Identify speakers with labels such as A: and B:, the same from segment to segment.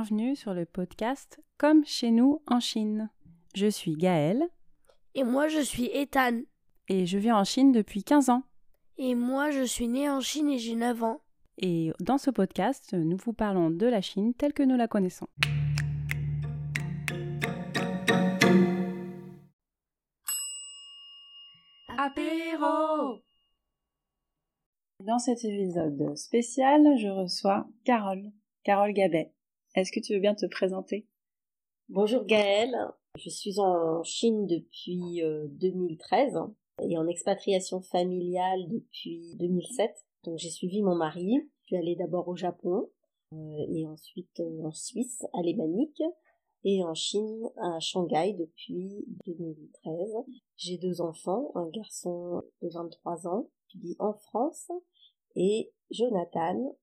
A: Bienvenue sur le podcast Comme chez nous en Chine. Je suis Gaëlle.
B: Et moi je suis Ethan.
A: Et je vis en Chine depuis 15 ans.
B: Et moi je suis né en Chine et j'ai 9 ans.
A: Et dans ce podcast, nous vous parlons de la Chine telle que nous la connaissons. Apéro Dans cet épisode spécial, je reçois Carole. Carole Gabet. Est-ce que tu veux bien te présenter?
C: Bonjour Gaëlle, je suis en Chine depuis 2013 euh, et en expatriation familiale depuis 2007. Donc j'ai suivi mon mari, je suis allée d'abord au Japon euh, et ensuite euh, en Suisse, à Lémanique et en Chine, à Shanghai depuis 2013. J'ai deux enfants, un garçon de 23 ans qui vit en France et Jonathan,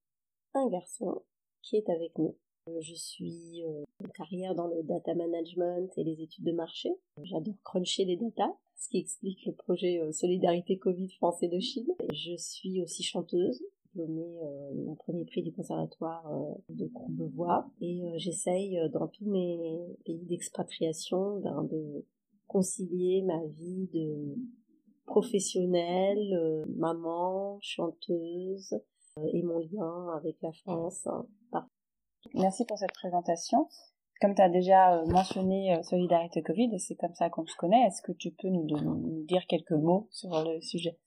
C: un garçon qui est avec nous. Euh, je suis euh, en carrière dans le data management et les études de marché. J'adore cruncher les data, ce qui explique le projet euh, Solidarité Covid français de Chine. Je suis aussi chanteuse, diplômée mon premier prix du conservatoire de Courbevoie et j'essaye dans tous mes pays d'expatriation ben, de concilier ma vie de professionnelle, maman, chanteuse, et mon lien avec la France. Hein,
A: Merci pour cette présentation. Comme tu as déjà euh, mentionné euh, Solidarité Covid, c'est comme ça qu'on se connaît, est-ce que tu peux nous, dire quelques mots sur le sujet?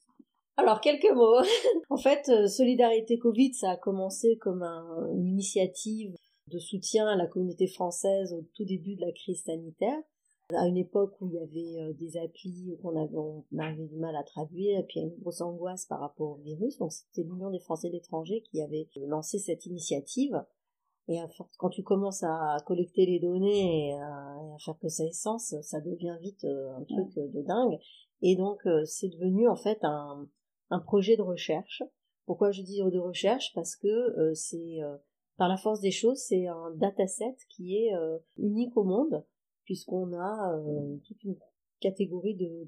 C: Alors quelques mots. en fait, euh, Solidarité Covid, ça a commencé comme une initiative de soutien à la communauté française au tout début de la crise sanitaire à une époque où il y avait des applis qu'on avait, on avait du mal à traduire, et puis il y a une grosse angoisse par rapport au virus. Donc c'était l'Union des Français d'étrangers qui avait lancé cette initiative. Et quand tu commences à collecter les données et à, faire que ça ait sens, ça devient vite euh, un truc de dingue. Et donc euh, c'est devenu en fait un, un projet de recherche. Pourquoi je dis de recherche? Parce que c'est par la force des choses, c'est un dataset qui est unique au monde puisqu'on a euh, toute une catégorie de,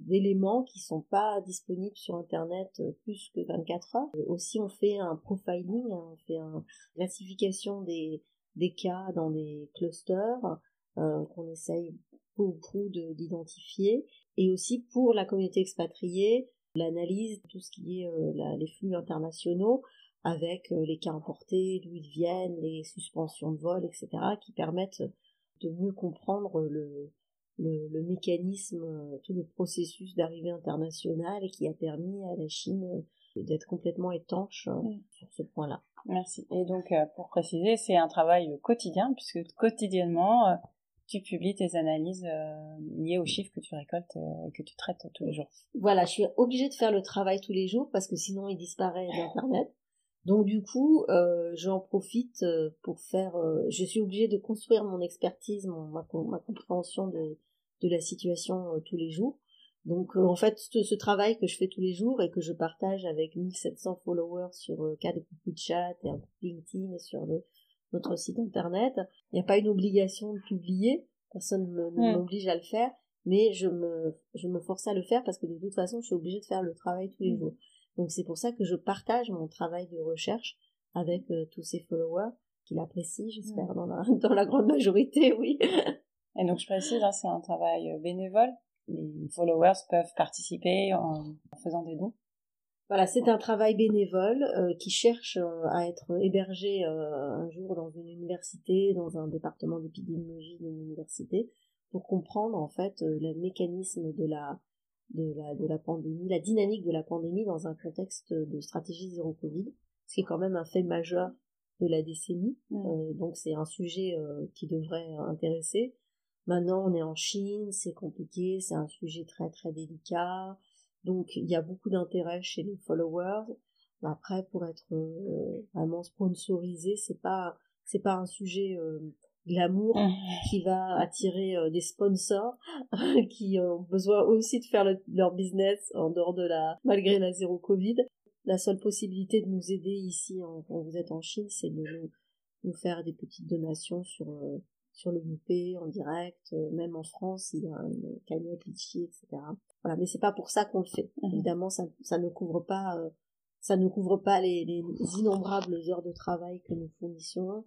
C: d'éléments qui sont pas disponibles sur internet euh, plus que 24 heures. Euh, aussi on fait un profiling, hein, on fait une classification des, des cas dans des clusters qu'on essaye beaucoup d'identifier et aussi pour la communauté expatriée l'analyse de tout ce qui est les flux internationaux avec les cas importés, d'où ils viennent, les suspensions de vol, etc., qui permettent de mieux comprendre le, le, mécanisme, euh, tout le processus d'arrivée internationale qui a permis à la Chine euh, d'être complètement étanche euh, mm. sur ce point-là.
A: Merci. Et donc, pour préciser, c'est un travail quotidien, puisque quotidiennement, tu publies tes analyses liées aux chiffres que tu récoltes et que tu traites tous les jours.
C: Voilà, je suis obligée de faire le travail tous les jours parce que sinon il disparaît d'Internet. Donc du coup, euh, j'en profite pour faire. Je suis obligée de construire mon expertise, mon, ma, compréhension de, de la situation tous les jours. Donc en fait, ce, travail que je fais tous les jours et que je partage avec 1700 followers sur quatre groupes de chat et un LinkedIn et sur le, notre site internet, il n'y a pas une obligation de publier, personne ne m'oblige à le faire, mais je me, je me force à le faire parce que de toute façon, je suis obligée de faire le travail tous les jours. Donc c'est pour ça que je partage mon travail de recherche avec euh, tous ces followers qui l'apprécient, j'espère, dans, la, dans la grande majorité, oui.
A: Et donc je précise, hein, c'est un travail euh, bénévole. Les followers peuvent participer en, faisant des dons.
C: Voilà, c'est un travail bénévole euh, qui cherche à être hébergé un jour dans une université, dans un département d'épidémiologie d'une université, pour comprendre en fait le mécanisme de la de la, de la pandémie, la dynamique de la pandémie dans un contexte de stratégie zéro Covid, ce qui est quand même un fait majeur de la décennie. Mm. Euh, donc c'est un sujet euh, qui devrait intéresser. Maintenant on est en Chine, c'est compliqué, c'est un sujet très très délicat. Donc il y a beaucoup d'intérêt chez les followers. Après pour être euh, vraiment sponsorisé, c'est pas c'est pas un sujet glamour mmh. qui va attirer euh, des sponsors qui ont besoin aussi de faire leur business en dehors de la malgré la zéro covid la seule possibilité de nous aider ici quand vous êtes en Chine c'est de nous, faire des petites donations sur euh, sur le UP en direct euh, même en France il y a une cagnotte Litchi etc voilà mais c'est pas pour ça qu'on le fait mmh. évidemment ça ça ne couvre pas ça ne couvre pas les, les innombrables heures de travail que nous fournissions.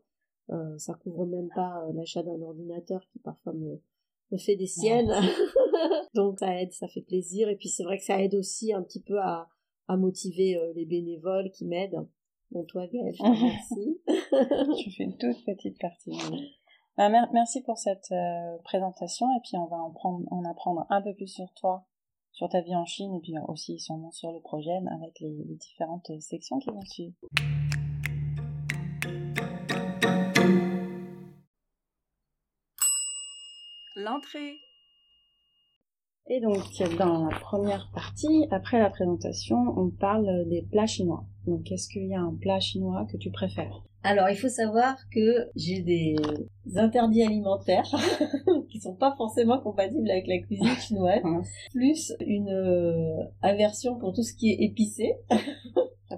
C: Euh, ça couvre même pas euh, l'achat d'un ordinateur qui parfois me, me fait des siennes. Donc ça aide, ça fait plaisir. Et puis c'est vrai que ça aide aussi un petit peu à, à motiver euh, les bénévoles qui m'aident. Bon, toi, Gaëlle, je te remercie.
A: tu fais une toute petite partie. Bah, merci pour cette euh, présentation et puis on va en, prendre, en apprendre un peu plus sur toi, sur ta vie en Chine et puis aussi sûrement sur le projet avec les, les différentes sections qui vont suivre. L'entrée. Et donc, dans la première partie, après la présentation, on parle des plats chinois. Donc, est-ce qu'il y a un plat chinois que tu préfères?
C: Alors, il faut savoir que j'ai des interdits alimentaires qui sont pas forcément compatibles avec la cuisine chinoise, plus une euh, aversion pour tout ce qui est épicé.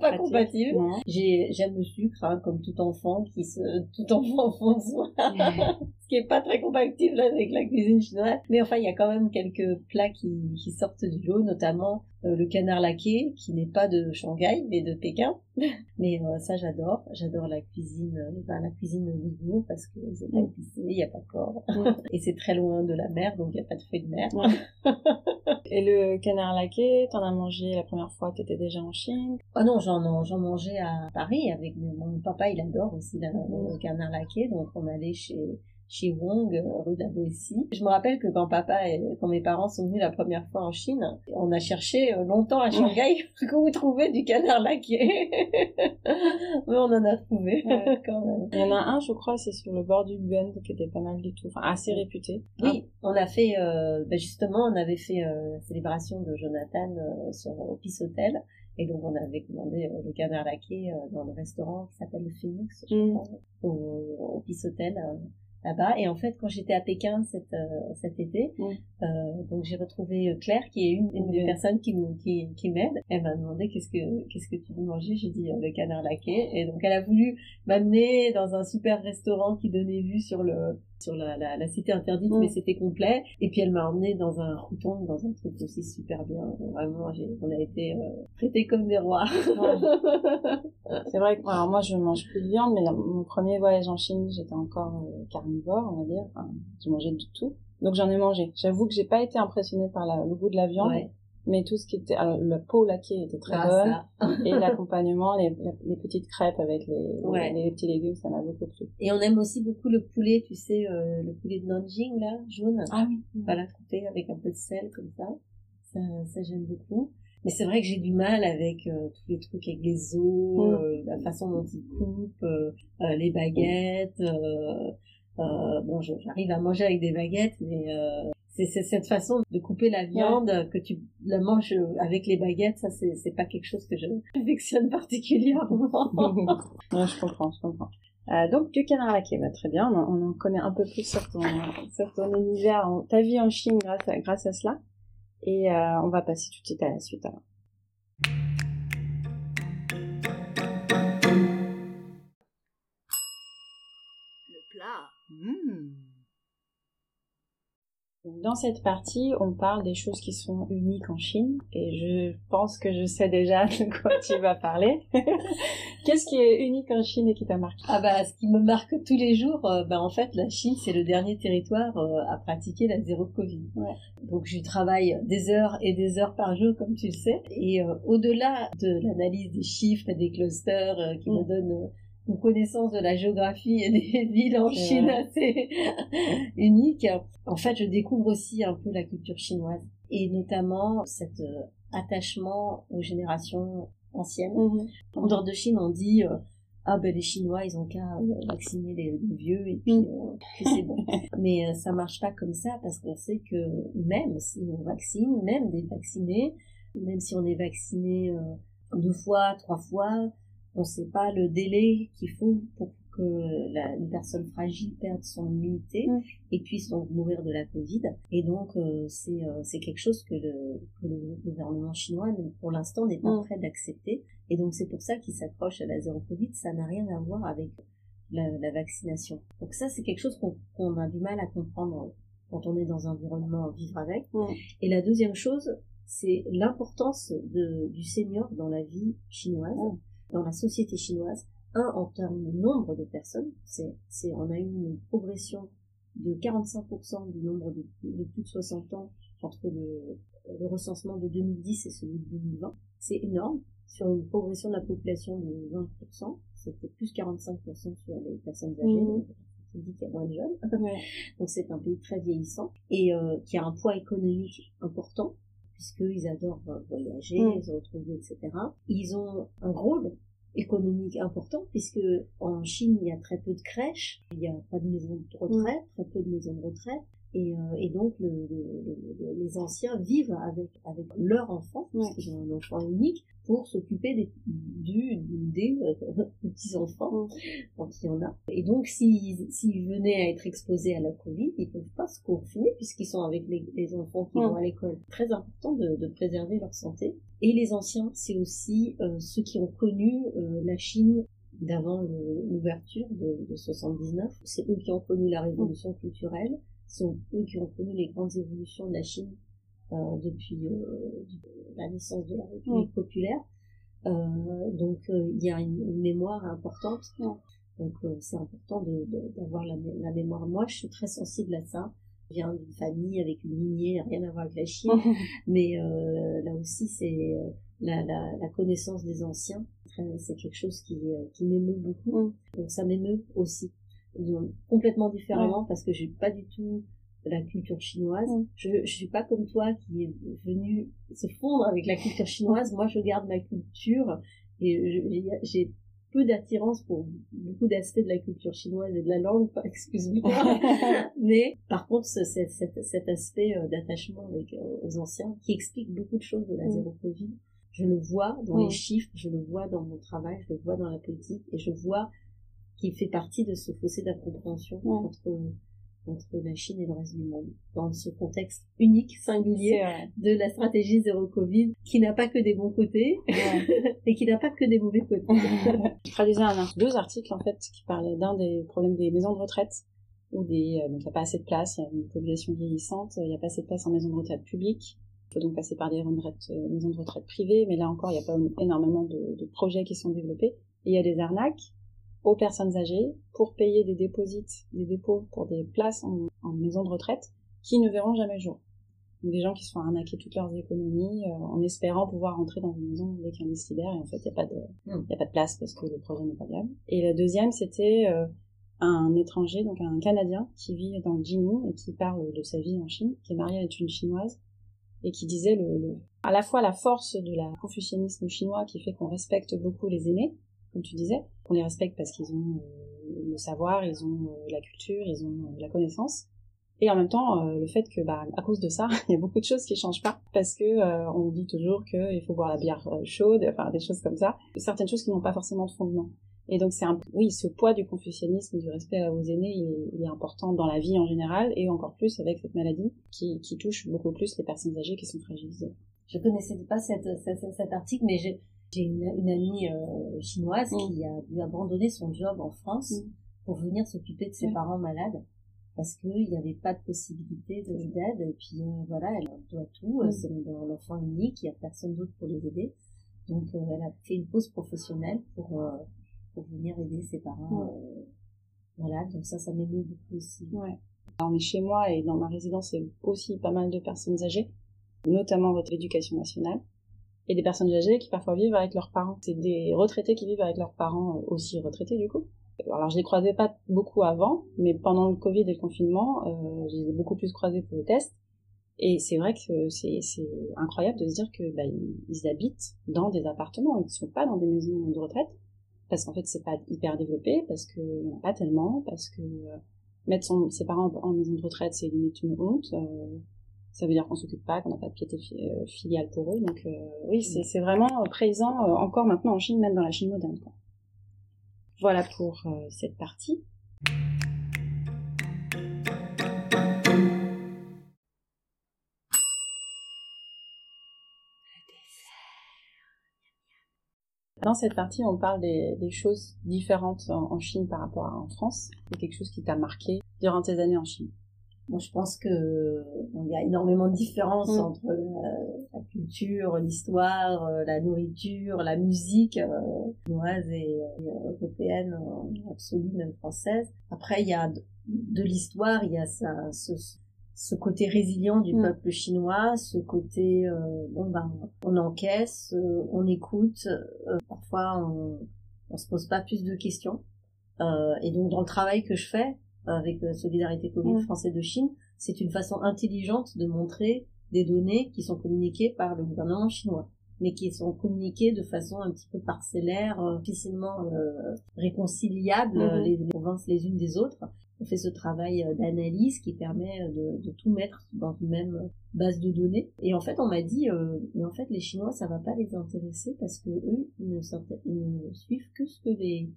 C: pas compatible. J'ai, j'aime le sucre, hein, comme tout enfant qui se, tout enfant fond de soi. Ce qui est pas très compatible avec la cuisine chinoise. Mais enfin, il y a quand même quelques plats qui, qui sortent du lot, notamment euh, le canard laqué, qui n'est pas de Shanghai, mais de Pékin. mais euh, ça, j'adore. J'adore la cuisine, euh, la cuisine Ouïghour parce que c'est pas épicé, il n'y a pas de corps. Et c'est très loin de la mer, donc il n'y a pas de fruits de mer.
A: Et le canard laqué, t'en as mangé la première fois, t'étais déjà en Chine?
C: Ah non, j'en, j'en mangeais à Paris avec mon papa, il adore aussi le canard laqué, donc on allait chez chez Wong, rue de la Boétie. Je me rappelle que quand papa et quand mes parents sont venus la première fois en Chine, on a cherché euh, longtemps à Shanghai pour vous trouver du canard laqué. Mais on en a trouvé quand même.
A: Il y en a un, je crois, c'est sur le bord du Bund qui était pas mal du tout, enfin assez réputé.
C: Oui, on a fait, euh, ben justement, on avait fait euh, la célébration de Jonathan euh, sur Office Hotel. Et donc on avait commandé le canard laqué dans le restaurant qui s'appelle le Phoenix, je mm. au, Office Hotel là-bas. Et en fait, quand j'étais à Pékin cet, euh, cet été, euh, donc j'ai retrouvé euh, Claire, qui est une, une des personnes qui, qui, qui m'aide. Elle m'a demandé qu'est-ce que qu'est-ce que tu veux manger? J'ai dit le canard laqué. Et donc elle a voulu m'amener dans un super restaurant qui donnait vue sur le sur la, la, la cité interdite, mais c'était complet. Et puis elle m'a emmené dans un routon, dans un truc aussi super bien. Vraiment, on a été euh, traités comme des rois.
A: C'est vrai que alors moi je mange plus de viande, mais mon premier voyage en Chine, j'étais encore carnivore, on va dire. Enfin, je mangeais de tout. Donc j'en ai mangé. J'avoue que j'ai pas été impressionnée par la, le goût de la viande. Mais tout ce qui était, alors, la peau laquée était très ah, bonne. et l'accompagnement, les, les, petites crêpes avec les, les, petits légumes, ça m'a beaucoup plu.
C: Et on aime aussi beaucoup le poulet, tu sais, euh, le poulet de Nanjing, là, jaune.
A: Ah oui.
C: Voilà, coupé avec un peu de sel, comme ça. Ça, ça j'aime beaucoup. Mais c'est vrai que j'ai du mal avec euh, tous les trucs avec les os, euh, la façon dont ils coupent, les baguettes. Euh, bon, j'arrive à manger avec des baguettes, mais euh, c'est cette façon de couper la viande que tu la manges avec les baguettes, ça c'est pas quelque chose que je affectionne particulièrement.
A: je comprends, je comprends. Euh, donc du canard laqué, bah, très bien, on, en connaît un peu plus sur ton, sur ton univers, ta vie en Chine grâce à, grâce à cela. Et euh, on va passer tout de suite à la suite alors. Hmm. Dans cette partie, on parle des choses qui sont uniques en Chine et je pense que je sais déjà de quoi tu vas parler. Qu'est-ce qui est unique en Chine et qui t'a marqué?
C: Ah bah ce qui me marque tous les jours, euh, bah en fait la Chine c'est le dernier territoire euh, à pratiquer la zéro Covid. Ouais. Donc je travaille des heures et des heures par jour comme tu le sais et euh, au-delà de l'analyse des chiffres et des clusters qui me mm. donnent une connaissance de la géographie et des villes en Chine assez unique. En fait, je découvre aussi un peu la culture chinoise et notamment cet euh, attachement aux générations anciennes. Mm-hmm. En dehors de Chine, on dit euh, ah ben les Chinois ils ont qu'à euh, vacciner les, vieux et puis, mm. c'est bon. Mais ça marche pas comme ça parce qu'on sait que même si on vaccine, même des vaccinés, même si on est vacciné deux fois, trois fois, on ne sait pas le délai qu'il faut pour que la, une personne fragile perde son immunité mm. et puisse donc mourir de la Covid. Et donc euh, c'est euh, c'est quelque chose que le, que le gouvernement chinois pour l'instant n'est pas mm. prêt d'accepter. Et donc c'est pour ça qu'il s'accroche à la zéro Covid. Ça n'a rien à voir avec la, la vaccination. Donc ça c'est quelque chose qu'on a du mal à comprendre quand on est dans un environnement vivre avec. Mm. Et la deuxième chose, c'est l'importance du senior dans la vie chinoise, dans la société chinoise. Un, en termes de nombre de personnes, c'est, c'est, on a eu une progression de 45% du nombre de, de, plus de 60 ans entre le, le recensement de 2010 et celui de 2020. C'est énorme. Sur une progression de la population de 20%, c'était plus 45% sur les personnes âgées. Mmh. dit qu'il y a moins de jeunes. Donc c'est un pays très vieillissant et euh, qui a un poids économique important puisqu'ils adorent euh, voyager, mmh. se retrouver, etc. Ils ont un rôle économique important puisque en Chine il y a très peu de crèches, il n'y a pas de maisons de retraite, mmh. très peu de maisons de retraite, et, euh, et donc le, le, les anciens vivent avec, avec leur enfant, parce qu'ils ont un enfant unique, pour s'occuper des, du, des euh, petits-enfants, quand il y en a. Et donc s'ils s'ils venaient à être exposés à la Covid, ils peuvent pas se confiner puisqu'ils sont avec les, les enfants qui vont à l'école. Très important de, de, préserver leur santé. Et les anciens, c'est aussi euh, ceux qui ont connu euh, la Chine d'avant l'ouverture de, de 79. C'est eux qui ont connu la révolution culturelle sont eux qui ont connu les grandes évolutions de la Chine euh, depuis euh, la naissance de la République populaire. Euh, donc il y a une, mémoire importante. Donc c'est important d'avoir de, la, la, mémoire. Moi, je suis très sensible à ça. Je viens d'une famille avec une lignée, rien à voir avec la Chine, mais là aussi c'est la, la, la, connaissance des anciens. C'est quelque chose qui, qui m'émeut beaucoup. Donc ça m'émeut aussi complètement différemment parce que j'ai pas du tout la culture chinoise. Mm. Je, je suis pas comme toi qui est venu se fondre avec la culture chinoise. Moi, je garde ma culture et j'ai peu d'attirance pour beaucoup d'aspects de la culture chinoise et de la langue, excuse-moi. Mais par contre, cet, cet, aspect euh, d'attachement avec euh, aux anciens qui explique beaucoup de choses de la mm. zéro Covid. Je le vois dans les mm. chiffres, je le vois dans mon travail, je le vois dans la politique et je vois qui fait partie de ce fossé d'incompréhension entre, entre la Chine et le reste du monde, dans ce contexte unique, singulier de la stratégie zéro Covid, qui n'a pas que des bons côtés et qui n'a pas que des mauvais côtés.
A: Je traduisais un, deux articles en fait qui parlaient d'un des problèmes des maisons de retraite où des, euh, donc il n'y a pas assez de place, il y a une population vieillissante, il n'y a pas assez de place en maison de retraite publique. Il faut donc passer par des euh, maisons de retraite privées, mais là encore, il n'y a pas énormément de, de projets qui sont développés. Et il y a des arnaques aux personnes âgées pour payer des dépôts, des dépôts pour des places en, maison de retraite qui ne verront jamais le jour. Donc des gens qui se font arnaquer toutes leurs économies euh, en espérant pouvoir rentrer dans une maison avec un liste et en fait il n'y a pas de hmm. y a pas de place parce que le projet n'est pas viable. Et la deuxième c'était euh, un étranger donc un Canadien qui vit dans Jining et qui parle de sa vie en Chine, qui est marié avec une chinoise et qui disait le, à la fois la force de la confucianisme chinois qui fait qu'on respecte beaucoup les aînés tu disais, qu'on les respecte parce qu'ils ont euh, le savoir, ils ont euh, la culture, ils ont euh, la connaissance. Et en même temps, le fait que, bah, à cause de ça, il y a beaucoup de choses qui changent pas, parce que on dit toujours qu'il faut boire la bière chaude, enfin des choses comme ça, certaines choses qui n'ont pas forcément de fondement. Et donc c'est un, oui, ce poids du confucianisme, du respect aux aînés, il est, important dans la vie en général, et encore plus avec cette maladie qui, touche beaucoup plus les personnes âgées qui sont fragilisées.
C: Je connaissais pas cet article, mais j'ai j'ai une, une, amie euh, chinoise mm. qui a dû abandonner son job en France mm. pour venir s'occuper de ses parents malades parce qu'il n'y avait pas de possibilité d'aide et puis euh, voilà elle doit tout mm. c'est l'enfant unique il n'y a personne d'autre pour les aider donc euh, elle a fait une pause professionnelle pour pour venir aider ses parents malades donc ça ça m'émeut beaucoup aussi
A: ouais. on est chez moi et dans ma résidence il y a aussi pas mal de personnes âgées notamment votre éducation nationale et des personnes âgées qui parfois vivent avec leurs parents. C'est des retraités qui vivent avec leurs parents aussi retraités du coup. Alors je les croisais pas beaucoup avant, mais pendant le Covid et le confinement, euh, je les ai beaucoup plus croisés pour les tests. Et c'est vrai que c'est incroyable de se dire que bah, ils, habitent dans des appartements, ils ne sont pas dans des maisons de retraite, parce qu'en fait c'est pas hyper développé, parce en a pas tellement, parce que euh, mettre son, ses parents en, maison de retraite c'est limite une honte. Euh, ça veut dire qu'on s'occupe pas, qu'on n'a pas de piété euh, filiale pour eux. Donc euh, oui, mm. c'est vraiment euh, présent encore maintenant en Chine, même dans la Chine moderne. Quoi. Voilà pour cette partie. Dans cette partie, on parle des, choses différentes en, Chine par rapport à en France. C'est quelque chose qui t'a marqué durant tes années en Chine
C: Moi, je pense que il y a énormément de différences
A: Mm.
C: entre la, la culture, l'histoire, euh, la nourriture, la musique euh, chinoise et, et européenne, en absolu, même française. Après, il y a de, de l'histoire, il y a ça, ce, ce côté résilient du
A: Mm.
C: peuple chinois, ce côté, euh, bon ben, on encaisse, euh, on écoute, euh, parfois on, on se pose pas plus de questions. Euh, et donc dans le travail que je fais avec euh, Solidarité Covid
A: Mm.
C: français de Chine, c'est une façon intelligente de montrer des données qui sont communiquées par le gouvernement chinois, mais qui sont communiquées de façon un petit peu parcellaire, euh, difficilement euh, réconciliable
A: Mhm.
C: euh, les, les provinces les unes des autres. On fait ce travail euh, d'analyse qui permet de, de tout mettre dans une même base de données. Et en fait, on m'a dit, euh, mais en fait, les Chinois, ça va pas les intéresser parce que eux, ils ne, ils ne suivent que ce que les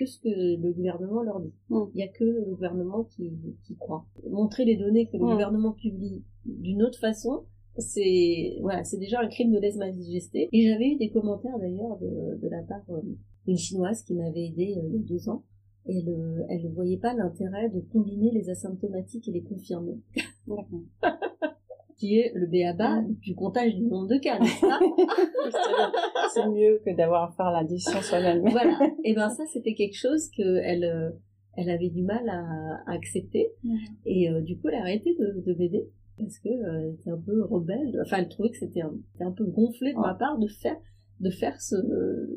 C: que ce que le gouvernement leur dit.
A: Mm.
C: Il y a que le gouvernement qui, qui croit. Montrer les données que le
A: Mm.
C: gouvernement publie d'une autre façon, c'est voilà, c'est déjà un crime de lèse-majesté. Et j'avais eu des commentaires d'ailleurs de, de la part euh, d'une chinoise qui m'avait aidé euh, il y a deux ans. Et elle, euh, elle ne voyait pas l'intérêt de combiner les asymptomatiques et les confirmés,
A: D'accord.
C: qui est le béaba
A: Mm.
C: du comptage du nombre de cas, n'est-ce pas
A: C'est mieux que d'avoir à faire l'addition soi-même.
C: voilà. Et ben ça, c'était quelque chose que elle, euh, elle avait du mal à, à accepter.
A: Mhm.
C: Et euh, du coup, elle a arrêté de, de m'aider parce que euh, elle était un peu rebelle. Enfin, elle trouvait que c'était un, peu gonflé de ma part de faire de faire ce,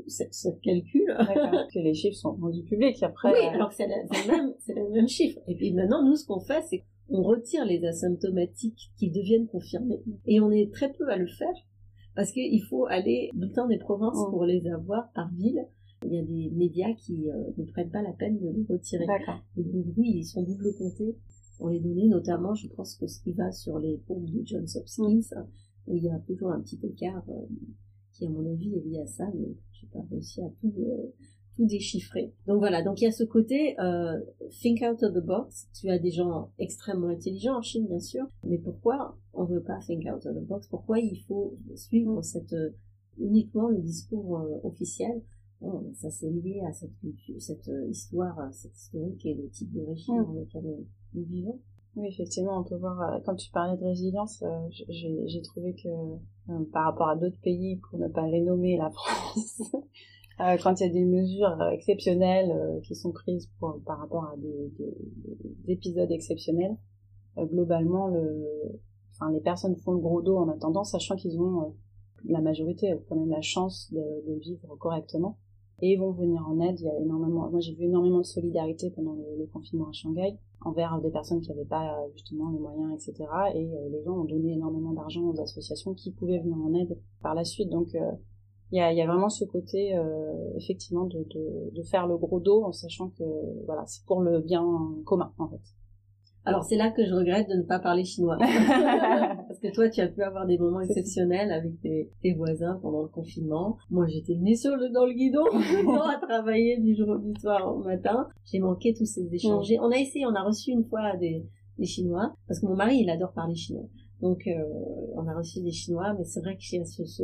C: ce, ce calcul.
A: Que les chiffres sont rendus publics après.
C: Oui,
A: euh,
C: alors que c'est le même, c'est le même chiffre. Et puis maintenant, nous, ce qu'on fait, c'est qu'on retire les asymptomatiques qui deviennent confirmés. Et on est très peu à le faire parce qu'il faut aller bulletin des provinces
A: Mm.
C: pour les avoir par ville. Il y a des médias qui euh, ne prennent pas la peine de les retirer.
A: D'accord.
C: Et donc, oui, ils sont double comptés pour les données, notamment, je pense que ce qui va sur les pompes de Johns Hopkins, hein, où il y a toujours un petit écart euh, qui, à mon avis, est lié à ça, mais j'ai pas réussi à tout, euh, tout déchiffrer. Donc voilà, donc il y a ce côté euh, think out of the box. Tu as des gens extrêmement intelligents en Chine, bien sûr, mais pourquoi on veut pas think out of the box? Pourquoi il faut suivre cette euh, uniquement le discours euh, officiel? Bon, ça c'est lié à cette culture, cette euh, histoire, cette historique et le type de régime
A: Mm.
C: dans lequel euh, nous vivons.
A: Oui, effectivement, on peut voir, quand tu parlais de résilience, j'ai trouvé que par rapport à d'autres pays, pour ne pas les nommer la France, euh, quand il y a des mesures euh, exceptionnelles euh, qui sont prises par rapport à des, des- des épisodes exceptionnels, globalement, les personnes font le gros dos en attendant, sachant qu'ils ont, la majorité quand même la chance de, vivre correctement. Et vont venir en aide. Il y a énormément, moi j'ai vu énormément de solidarité pendant le, le confinement à Shanghai envers des personnes qui n'avaient pas justement les moyens, etc. Et les gens ont donné énormément d'argent aux associations qui pouvaient venir en aide par la suite. Donc il y, a, y a vraiment ce côté euh, effectivement de, de, de faire le gros dos en sachant que voilà c'est pour le bien commun en fait.
C: Alors c'est là que je regrette de ne pas parler chinois. Parce que toi, tu as pu avoir des moments exceptionnels avec tes, tes voisins pendant le confinement. Moi, j'étais nez sur le, dans le guidon, à travailler du jour du soir au matin. J'ai manqué tous ces échanges. On a essayé, on a reçu une fois des, des Chinois, parce que mon mari, il adore parler chinois. Donc, euh, on a reçu des Chinois, mais c'est vrai que j'ai ce, ce,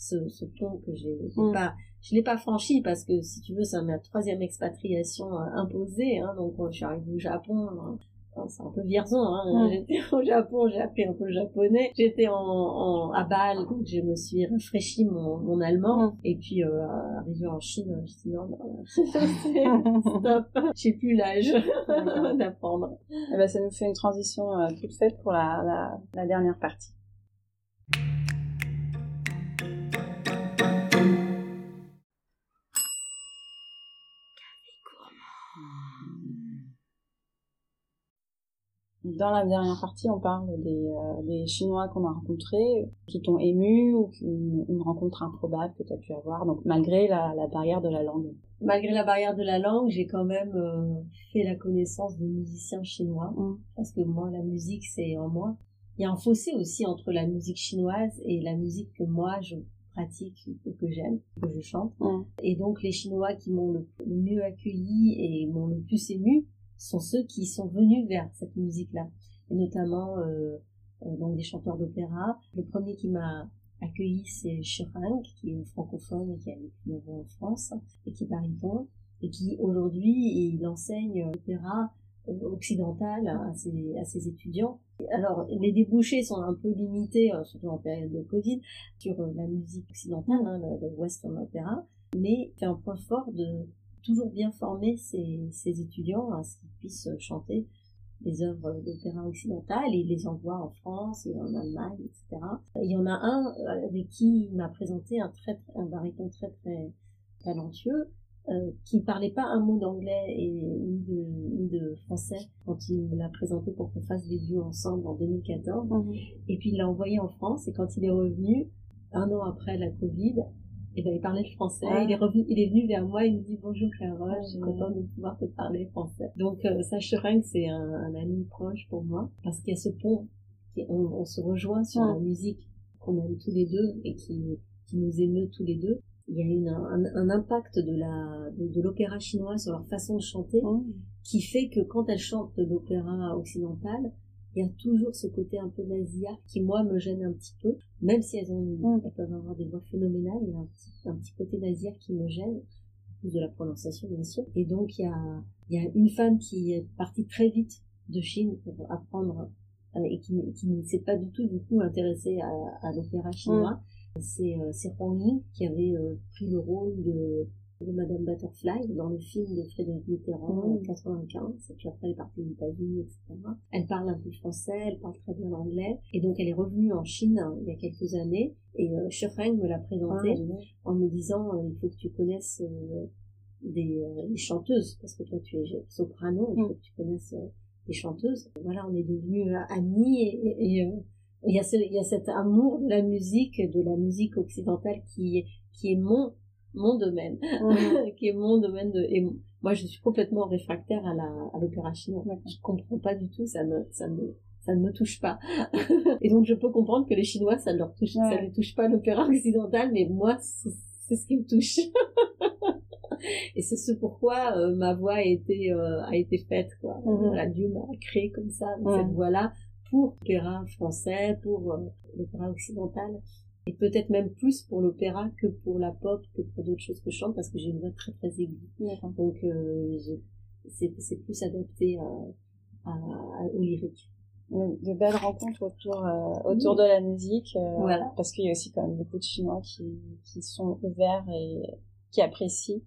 C: ce, ce pont que j'ai j'ai
A: Mm.
C: pas, je l'ai pas franchi parce que si tu veux, c'est ma troisième expatriation euh, imposée. Hein, donc, je suis arrivée au Japon. hein. Enfin, c'est un peu vierzon, hein.
A: Mm.
C: J'étais au Japon, j'ai appris un peu le japonais. J'étais en, en, à Bâle, donc je me suis rafraîchi mon, mon allemand.
A: Mm.
C: Et puis, euh, arrivé en Chine, je me dit non, non, stop, j'ai plus l'âge d'apprendre.
A: Et ben, ça nous fait une transition euh, toute faite pour la, la, la dernière partie. Dans la dernière partie, on parle des, euh, des Chinois qu'on a rencontrés, qui t'ont ému ou une, une rencontre improbable que tu as pu avoir, donc malgré la, la barrière de la langue.
C: Malgré la barrière de la langue, j'ai quand même euh, fait la connaissance de musiciens chinois.
A: Mm.
C: parce que moi, la musique, c'est en moi. Il y a un fossé aussi entre la musique chinoise et la musique que moi, je pratique, et que j'aime, que je chante.
A: Mm.
C: Et donc, les Chinois qui m'ont le le mieux accueilli et m'ont le plus ému sont ceux qui sont venus vers cette musique-là. Et notamment, euh, euh, donc des chanteurs d'opéra. Le premier qui m'a accueilli, c'est Shurang, qui est francophone et qui a vécu 9 ans en France, et qui est baryton, et qui aujourd'hui, il enseigne l'opéra occidentale à ses, à ses étudiants. Alors, les débouchés sont un peu limités, euh, surtout en période de Covid, sur euh, la musique occidentale, hein, le western opéra, mais c'est un point fort de toujours bien former ses, ses étudiants à ce qu'ils puissent chanter des œuvres d'opéra occidental et il les envoie en France et en Allemagne, etc. Il y en a un avec qui il m'a présenté un très, un baryton très très talentueux euh, qui parlait pas un mot d'anglais et ni de, ni de français quand il me l'a présenté pour qu'on fasse des duos ensemble en 2014.
A: Mhm.
C: Et puis il l'a envoyé en France et quand il est revenu, un an après la Covid, et ben, il parlait le français.
A: Ah.
C: Il est revenu, il est venu vers moi, il me dit bonjour Carole, je suis
A: Ah.
C: contente de pouvoir te parler français. Donc euh, Sacha Reng, c'est un, un ami proche pour moi parce qu'il y a ce pont, qui, on, on se rejoint sur
A: Ah.
C: la musique qu'on aime tous les deux et qui, qui nous émeut tous les deux. Il y a une, un, un impact de la de, de l'opéra chinois sur leur façon de chanter
A: Mhm.
C: qui fait que quand elles chantent de l'opéra occidental, il y a toujours ce côté un peu nasillard qui moi me gêne un petit peu, même si elles ont,
A: Mm.
C: elles peuvent avoir des voix phénoménales, il y a un petit, un petit côté nasillard qui me gêne, plus de la prononciation bien sûr. Et donc il y a, il y a une femme qui est partie très vite de Chine pour apprendre euh, et qui, qui ne s'est pas du tout du coup intéressée à, à l'opéra chinois. C'est euh, c'est Huang Ying qui avait euh, pris le rôle de de Madame Butterfly dans le film de Frédéric Mitterrand en 95 et puis après elle est partie aux États-Unis etc. Elle parle un peu français, elle parle très bien l'anglais et donc elle est revenue en Chine hein, il y a quelques années et euh, me l'a présentée
A: Ah,
C: en me disant euh, il faut que tu connaisses euh, des, euh, des chanteuses parce que toi tu es soprano il faut que tu connaisses euh, des chanteuses. Voilà on est devenus euh, amis et, et, et, euh, il y a ce, il y a cet amour de la musique de la musique occidentale qui qui est mon mon domaine
A: Mhm.
C: qui est mon domaine de et moi je suis complètement réfractaire à la à l'opéra chinois. Je comprends pas du tout ça me ça me ça ne me touche pas. Et donc je peux comprendre que les chinois ça ne leur touche ça ne touche pas l'opéra occidental mais moi c'est ce qui me touche. Et c'est ce pourquoi euh, ma voix a été euh, a été faite quoi. Voilà, Dieu m'a créé comme ça cette voix là pour l'opéra français pour euh, l'opéra occidental et peut-être même plus pour l'opéra que pour la pop que pour d'autres choses que je chante parce que j'ai une voix très très aiguë. Donc euh, c'est c'est plus adapté à, à, à- au lyrique
A: de de belles rencontres autour euh, autour de la musique euh,
C: Voilà.
A: parce qu'il y a aussi quand même beaucoup de chinois qui qui sont ouverts et qui apprécient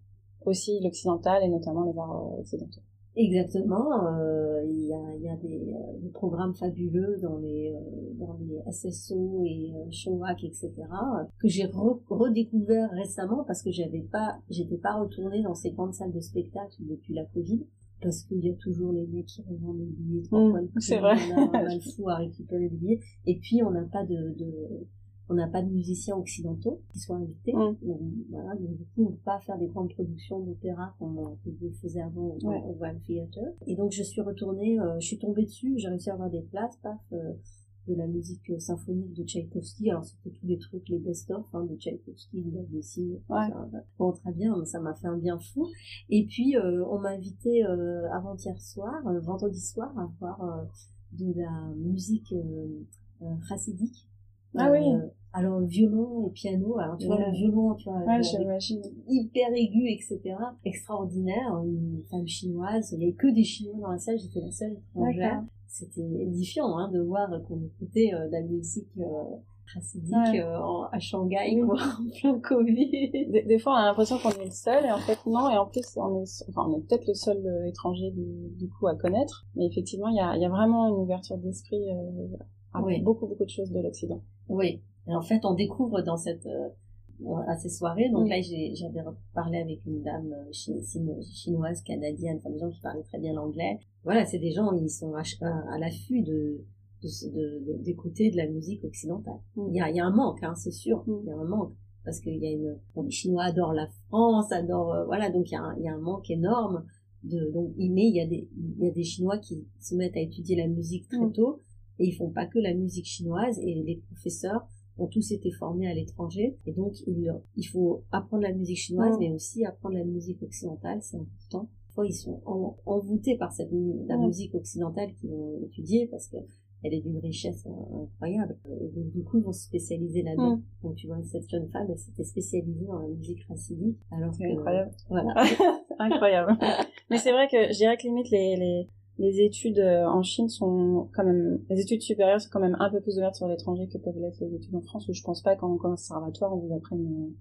A: aussi l'occidental et notamment les arts euh, occidentaux
C: Exactement, euh, il y a, il y a des, euh, des programmes fabuleux dans les euh, dans les SSO et euh, Showak, etc. que j'ai re- redécouvert récemment parce que j'avais pas, j'étais pas retournée dans ces grandes salles de spectacle depuis la Covid parce qu'il y a toujours les mecs qui revendent les billets trois
A: Mm,
C: fois le
A: c'est vrai.
C: on a un mal fou à récupérer des billets et puis on n'a pas de, de on n'a pas de musiciens occidentaux qui soient invités.
A: Mm.
C: Donc, voilà, donc du coup, on peut pas faire des grandes productions d'opéra comme on le faisait avant au,
A: Ouais.
C: au Theater. Et donc, je suis retournée, euh, je suis tombée dessus, j'ai réussi à avoir des places, paf, euh, de la musique euh, symphonique de Tchaïkovski. Alors, c'était tous les trucs, les best-of, hein, de Tchaïkovski, de Debussy. tout
A: Ouais.
C: ça. Bon, très bien, ça m'a fait un bien fou. Et puis, euh, on m'a invité euh, avant-hier soir, euh, vendredi soir, à voir euh, de la musique euh, euh, chassidique.
A: Ah oui.
C: Euh, alors violon et piano, alors tu vois le violon, tu vois,
A: ouais j'imagine
C: hyper aigu, etc. Extraordinaire, une femme chinoise, il y avait que des chinois dans la salle, j'étais la seule étrangère. C'était édifiant hein, de voir qu'on écoutait euh, de la musique euh, chassidique
A: Ouais.
C: euh, à Shanghai,
A: Oui.
C: quoi, en plein Covid.
A: des, des fois on a l'impression qu'on est le seul et en fait non et en plus on est enfin on est peut-être le seul euh, étranger du, du coup à connaître mais effectivement il y a, il y a vraiment une ouverture d'esprit euh, à
C: Oui.
A: beaucoup beaucoup de choses de l'Occident
C: Oui. Et en fait, on découvre dans cette euh, à ces soirées. Donc là, j'avais parlé avec une dame euh, chi- chino- chinoise, canadienne, enfin des gens qui parlaient très bien l'anglais. Voilà, c'est des gens, ils sont à, l'affût de de ce- de- de- d'écouter de, la musique occidentale.
A: Mm.
C: Il y a, il y a un manque, hein, c'est sûr.
A: Mm.
C: Il y a un manque parce qu'il y a une bon, les Chinois adorent la France, adorent euh, voilà, donc il y a un, il y a un manque énorme de donc mais il y a des il y a des Chinois qui se mettent à étudier la musique très
A: Mm.
C: tôt et ils font pas que la musique chinoise et les professeurs ont tous été formés à l'étranger. Et donc il, il faut apprendre la musique chinoise
A: Mm.
C: mais aussi apprendre la musique occidentale c'est important. Parfois, ils sont en- envoûtés par cette la
A: Mm.
C: musique occidentale qu'ils vont étudier parce que elle est d'une richesse euh, incroyable. Et donc du coup ils vont se spécialiser là-dedans.
A: Mm.
C: donc tu vois cette jeune femme elle s'était spécialisée dans la musique chassidique alors
A: c'est incroyable.
C: voilà.
A: Incroyable. Mais c'est vrai que je dirais que limite les, les les études euh, en Chine sont quand même, les études supérieures sont quand même un peu plus ouvertes sur l'étranger que peuvent l'être les études en France, où je pense pas qu'en conservatoire on vous apprenne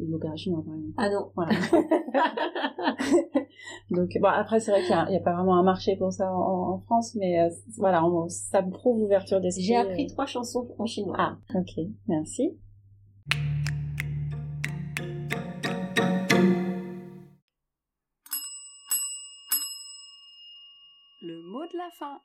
A: euh, chinois par exemple.
C: Ah non.
A: Voilà. Donc bon après c'est vrai qu'il n'y a, pas vraiment un marché pour ça en, France, mais euh, voilà, ça prouve l'ouverture d'esprit.
C: J'ai appris trois chansons en chinois.
A: Ah ok, merci.
D: Fin.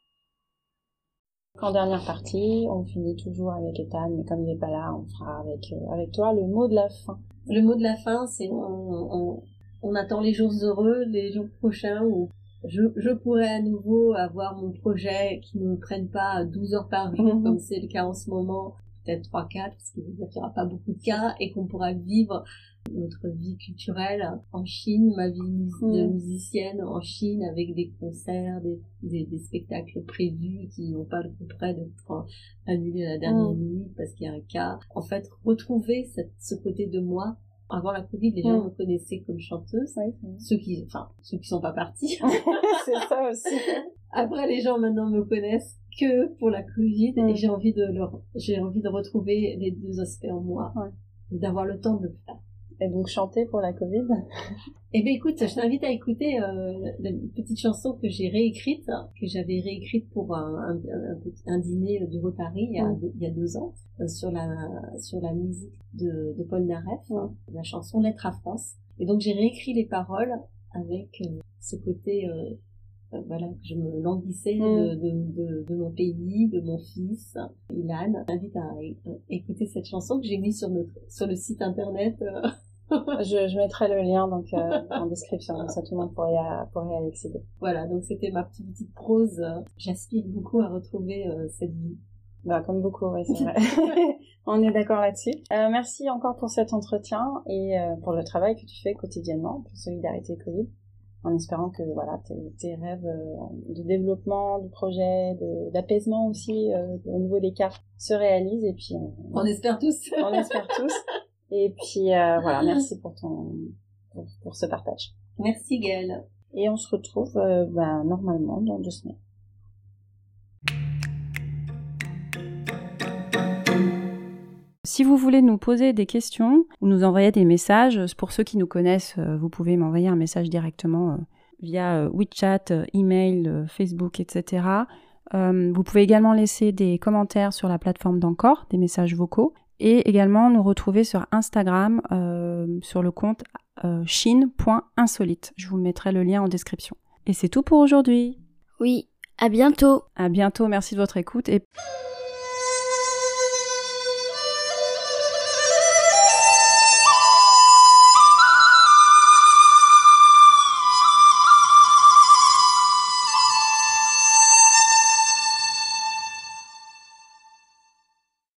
A: En dernière partie, on finit toujours avec Ethan, mais comme il n'est pas là, on fera avec, euh, avec toi le mot de la fin.
C: Le mot de la fin, c'est on, on, attend les jours heureux, les jours prochains où je, je pourrai à nouveau avoir mon projet qui ne me prenne pas 12 heures par jour, comme c'est le cas en ce moment, peut-être 3-4, parce qu'il n'y aura pas beaucoup de cas, et qu'on pourra vivre notre vie culturelle en Chine, ma vie de mm. musicienne en Chine avec des concerts, des, des, spectacles prévus qui n'ont pas le coup près d'être annulés à la dernière mm. minute parce qu'il y a un cas. En fait, retrouver cette, ce côté de moi. Avant la Covid, les gens mm. me connaissaient comme chanteuse. ceux qui, enfin, ceux qui sont pas partis.
A: C'est ça aussi.
C: Après, les gens maintenant me connaissent que pour la Covid et j'ai envie de leur, j'ai envie de retrouver les deux aspects en moi. D'avoir le temps de le faire.
A: Et donc chanter pour la Covid?
C: Eh bien écoute, je t'invite à écouter euh, une petite chanson que j'ai réécrite, que j'avais réécrite pour un, un, dîner du Rotary il y a, deux, il y a deux ans, euh, sur la sur la musique de, de Paul Naref, la chanson Lettre à France. Et donc j'ai réécrit les paroles avec euh, ce côté euh, euh, voilà, je me languissais mm. de, de, de, mon pays, de mon fils, Ilan. J'invite à écouter cette chanson que j'ai mise sur, notre, sur le site internet
A: je, je, mettrai le lien donc euh, en description, comme ça tout le monde pourrait, pourrait y accéder.
C: Voilà, donc c'était ma petite, petite prose. J'aspire beaucoup à retrouver euh, cette vie.
A: Bah, comme beaucoup, oui, c'est vrai. On est d'accord là-dessus. Euh, merci encore pour cet entretien et euh, pour le travail que tu fais quotidiennement pour Solidarité Covid, en espérant que voilà tes, tes rêves de développement du projet, d'apaisement aussi au niveau des cas se réalisent et puis on,
C: on espère tous.
A: on espère tous. Et puis euh, voilà, merci pour ton pour, ce partage.
C: Merci Gaëlle.
A: Et on se retrouve euh, ben, normalement dans deux semaines. Si vous voulez nous poser des questions ou nous envoyer des messages, pour ceux qui nous connaissent, euh, vous pouvez m'envoyer un message directement via WeChat, email, Facebook, etc. vous pouvez également laisser des commentaires sur la plateforme d'Encore, des messages vocaux et également nous retrouver sur Instagram euh, sur le compte euh, chine.insolite. Je vous mettrai le lien en description. Et c'est tout pour aujourd'hui.
B: Oui, à bientôt.
A: À bientôt, merci de votre écoute et